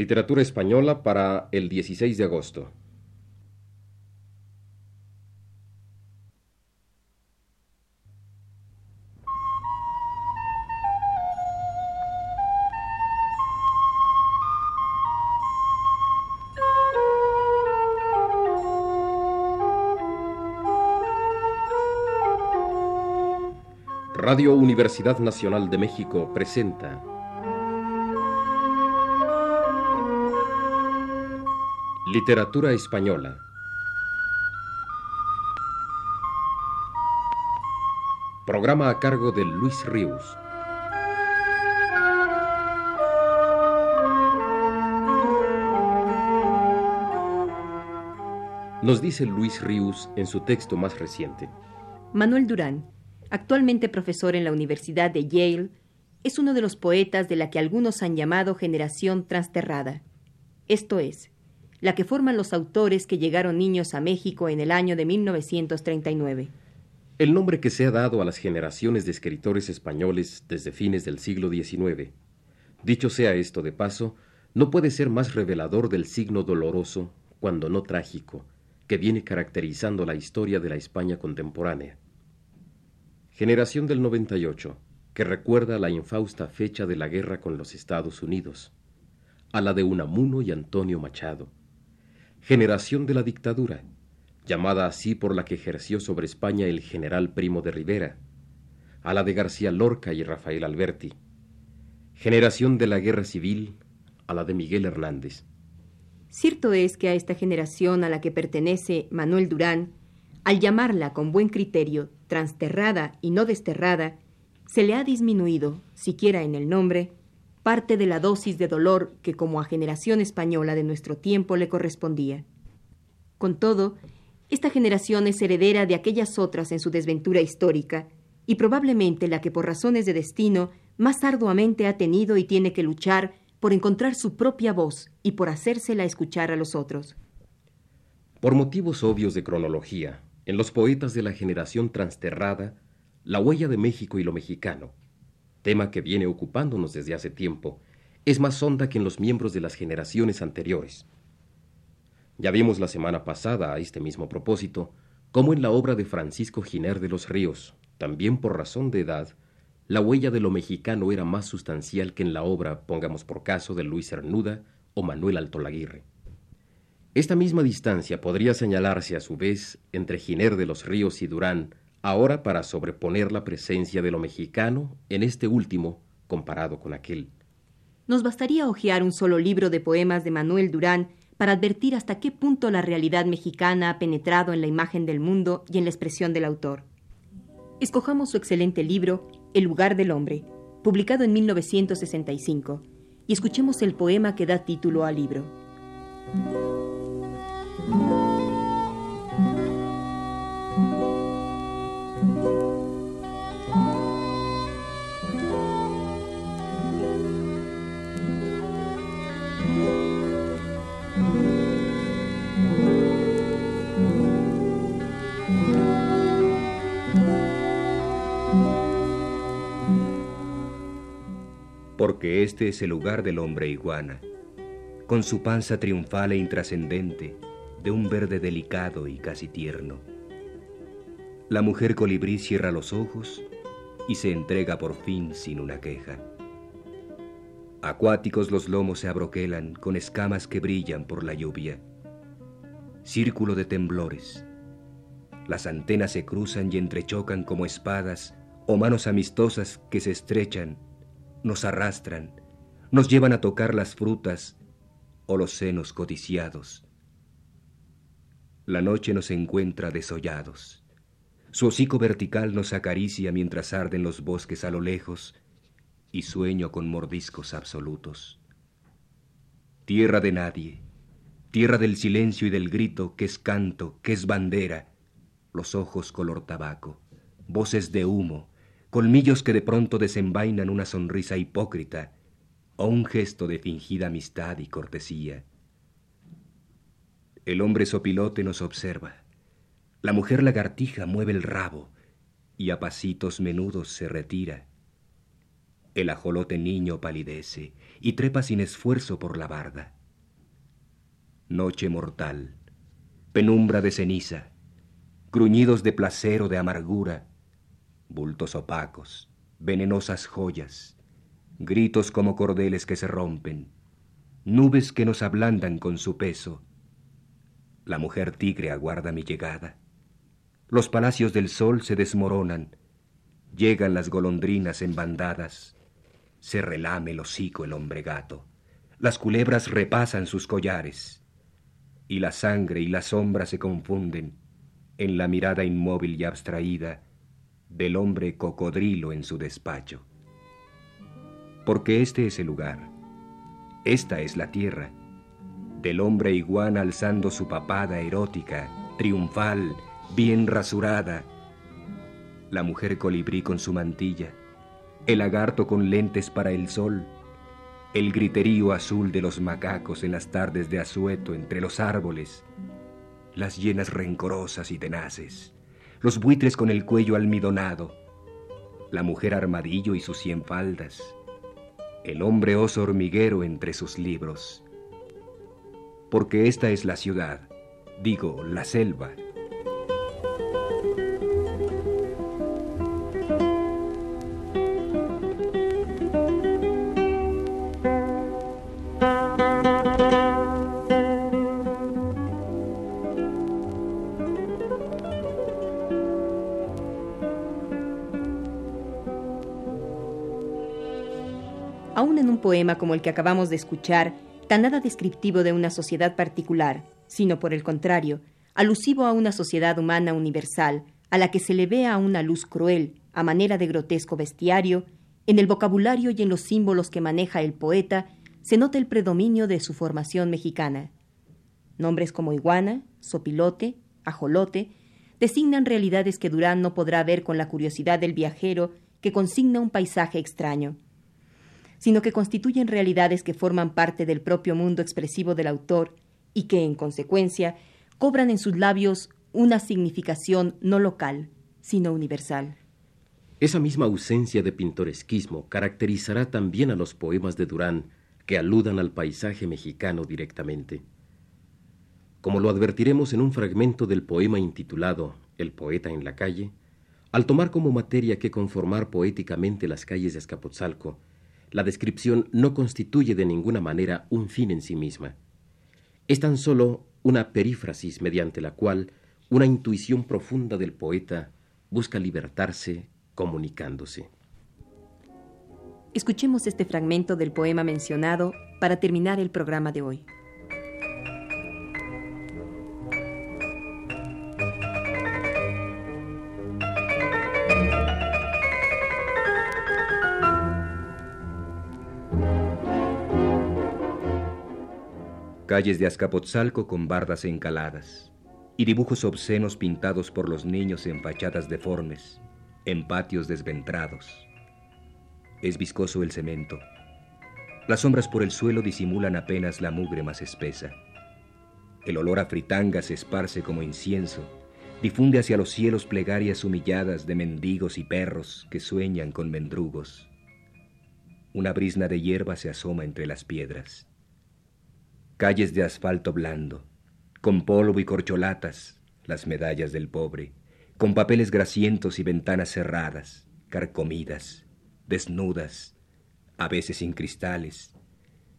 Literatura española para el 16 de agosto. Radio Universidad Nacional de México presenta Literatura Española Programa a cargo de Luis Ríos Nos dice Luis Ríos en su texto más reciente. Manuel Durán actualmente profesor en la Universidad de Yale, es uno de los poetas de la que algunos han llamado generación transterrada. Esto es, la que forman los autores que llegaron niños a México en el año de 1939. El nombre que se ha dado a las generaciones de escritores españoles desde fines del siglo XIX. Dicho sea esto de paso, no puede ser más revelador del signo doloroso, cuando no trágico, que viene caracterizando la historia de la España contemporánea. Generación del 98, que recuerda la infausta fecha de la guerra con los Estados Unidos, a la de Unamuno y Antonio Machado. Generación de la dictadura, llamada así por la que ejerció sobre España el general Primo de Rivera, a la de García Lorca y Rafael Alberti. Generación de la guerra civil, a la de Miguel Hernández. Cierto es que a esta generación a la que pertenece Manuel Durán, al llamarla con buen criterio transterrada y no desterrada, se le ha disminuido, siquiera en el nombre, parte de la dosis de dolor que como a generación española de nuestro tiempo le correspondía. Con todo, esta generación es heredera de aquellas otras en su desventura histórica, y probablemente la que por razones de destino más arduamente ha tenido y tiene que luchar por encontrar su propia voz y por hacérsela escuchar a los otros. Por motivos obvios de cronología, en los poetas de la generación transterrada, la huella de México y lo mexicano, tema que viene ocupándonos desde hace tiempo, es más honda que en los miembros de las generaciones anteriores. Ya vimos la semana pasada, a este mismo propósito, cómo en la obra de Francisco Giner de los Ríos, también por razón de edad, la huella de lo mexicano era más sustancial que en la obra, pongamos por caso, de Luis Cernuda o Manuel Altolaguirre. Esta misma distancia podría señalarse a su vez entre Giner de los Ríos y Durán, ahora para sobreponer la presencia de lo mexicano en este último comparado con aquel. Nos bastaría hojear un solo libro de poemas de Manuel Durán para advertir hasta qué punto la realidad mexicana ha penetrado en la imagen del mundo y en la expresión del autor. Escojamos su excelente libro El lugar del hombre, publicado en 1965, y escuchemos el poema que da título al libro. Porque este es el lugar del hombre iguana, con su panza triunfal e intrascendente, de un verde delicado y casi tierno. La mujer colibrí cierra los ojos y se entrega por fin sin una queja. Acuáticos los lomos se abroquelan con escamas que brillan por la lluvia. Círculo de temblores. Las antenas se cruzan y entrechocan como espadas o manos amistosas que se estrechan, nos arrastran, nos llevan a tocar las frutas o los senos codiciados la noche nos encuentra desollados. Su hocico vertical nos acaricia mientras arden los bosques a lo lejos y sueño con mordiscos absolutos. Tierra de nadie, tierra del silencio y del grito que es canto, que es bandera, los ojos color tabaco, voces de humo, colmillos que de pronto desenvainan una sonrisa hipócrita o un gesto de fingida amistad y cortesía. El hombre sopilote nos observa. La mujer lagartija mueve el rabo y a pasitos menudos se retira. El ajolote niño palidece y trepa sin esfuerzo por la barda. Noche mortal, penumbra de ceniza, gruñidos de placer o de amargura, bultos opacos, venenosas joyas, gritos como cordeles que se rompen, nubes que nos ablandan con su peso. La mujer tigre aguarda mi llegada. Los palacios del sol se desmoronan, llegan las golondrinas en bandadas, se relame el hocico el hombre gato, las culebras repasan sus collares, y la sangre y la sombra se confunden en la mirada inmóvil y abstraída del hombre cocodrilo en su despacho. Porque este es el lugar, esta es la tierra, del hombre iguana alzando su papada erótica, triunfal, bien rasurada, la mujer colibrí con su mantilla, el lagarto con lentes para el sol, el griterío azul de los macacos en las tardes de asueto entre los árboles, las llenas rencorosas y tenaces, los buitres con el cuello almidonado, la mujer armadillo y sus cien faldas, el hombre oso hormiguero entre sus libros. Porque esta es la ciudad, digo, la selva, poema como el que acabamos de escuchar, tan nada descriptivo de una sociedad particular, sino por el contrario, alusivo a una sociedad humana universal, a la que se le vea una luz cruel, a manera de grotesco bestiario, en el vocabulario y en los símbolos que maneja el poeta, se nota el predominio de su formación mexicana. Nombres como iguana, sopilote, ajolote, designan realidades que Durán no podrá ver con la curiosidad del viajero que consigna un paisaje extraño sino que constituyen realidades que forman parte del propio mundo expresivo del autor y que, en consecuencia, cobran en sus labios una significación no local, sino universal. Esa misma ausencia de pintoresquismo caracterizará también a los poemas de Durán que aludan al paisaje mexicano directamente. Como lo advertiremos en un fragmento del poema intitulado El poeta en la calle, al tomar como materia que conformar poéticamente las calles de Azcapotzalco, la descripción no constituye de ninguna manera un fin en sí misma. Es tan solo una perífrasis mediante la cual una intuición profunda del poeta busca libertarse comunicándose. Escuchemos este fragmento del poema mencionado para terminar el programa de hoy. Calles de Azcapotzalco con bardas encaladas y dibujos obscenos pintados por los niños en fachadas deformes, en patios desventrados. Es viscoso el cemento. Las sombras por el suelo disimulan apenas la mugre más espesa. El olor a fritanga se esparce como incienso, difunde hacia los cielos plegarias humilladas de mendigos y perros que sueñan con mendrugos. Una brisna de hierba se asoma entre las piedras calles de asfalto blando, con polvo y corcholatas, las medallas del pobre, con papeles grasientos y ventanas cerradas, carcomidas, desnudas, a veces sin cristales,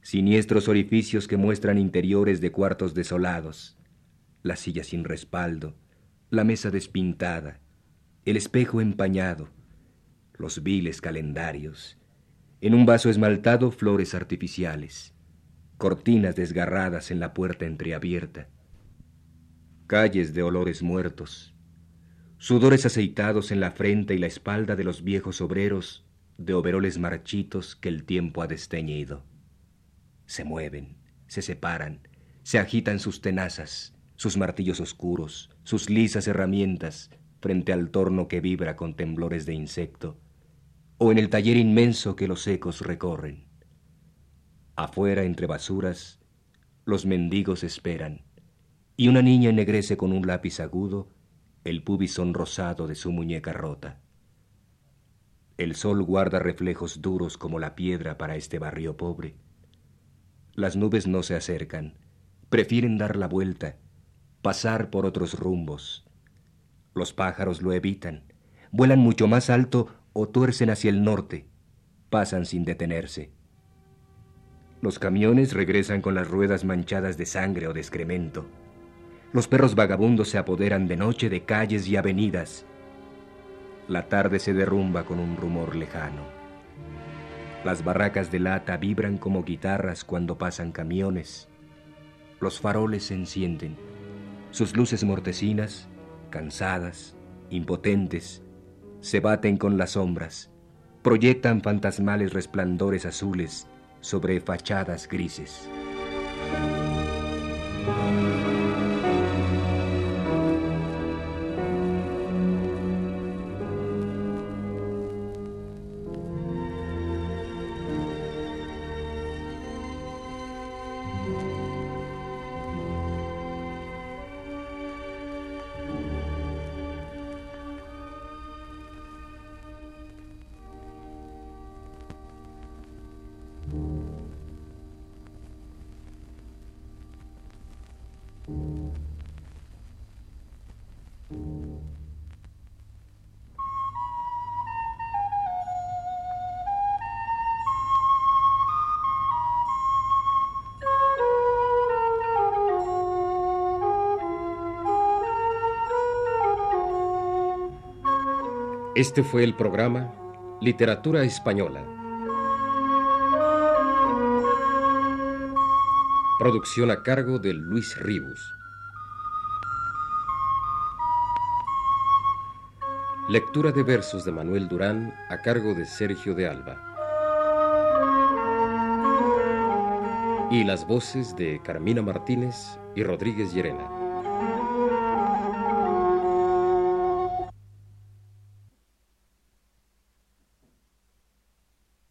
siniestros orificios que muestran interiores de cuartos desolados, la silla sin respaldo, la mesa despintada, el espejo empañado, los viles calendarios, en un vaso esmaltado flores artificiales, cortinas desgarradas en la puerta entreabierta, calles de olores muertos, sudores aceitados en la frente y la espalda de los viejos obreros de overoles marchitos que el tiempo ha desteñido. Se mueven, se separan, se agitan sus tenazas, sus martillos oscuros, sus lisas herramientas frente al torno que vibra con temblores de insecto, o en el taller inmenso que los ecos recorren. Afuera, entre basuras, los mendigos esperan, y una niña ennegrece con un lápiz agudo el pubis rosado de su muñeca rota. El sol guarda reflejos duros como la piedra para este barrio pobre. Las nubes no se acercan, prefieren dar la vuelta, pasar por otros rumbos. Los pájaros lo evitan, vuelan mucho más alto o tuercen hacia el norte, pasan sin detenerse. Los camiones regresan con las ruedas manchadas de sangre o de excremento. Los perros vagabundos se apoderan de noche de calles y avenidas. La tarde se derrumba con un rumor lejano. Las barracas de lata vibran como guitarras cuando pasan camiones. Los faroles se encienden. Sus luces mortecinas, cansadas, impotentes, se baten con las sombras, proyectan fantasmales resplandores azules sobre fachadas grises. Este fue el programa Literatura Española. Producción a cargo de Luis Ribus. Lectura de versos de Manuel Durán a cargo de Sergio de Alba. Y las voces de Carmina Martínez y Rodríguez Llerena.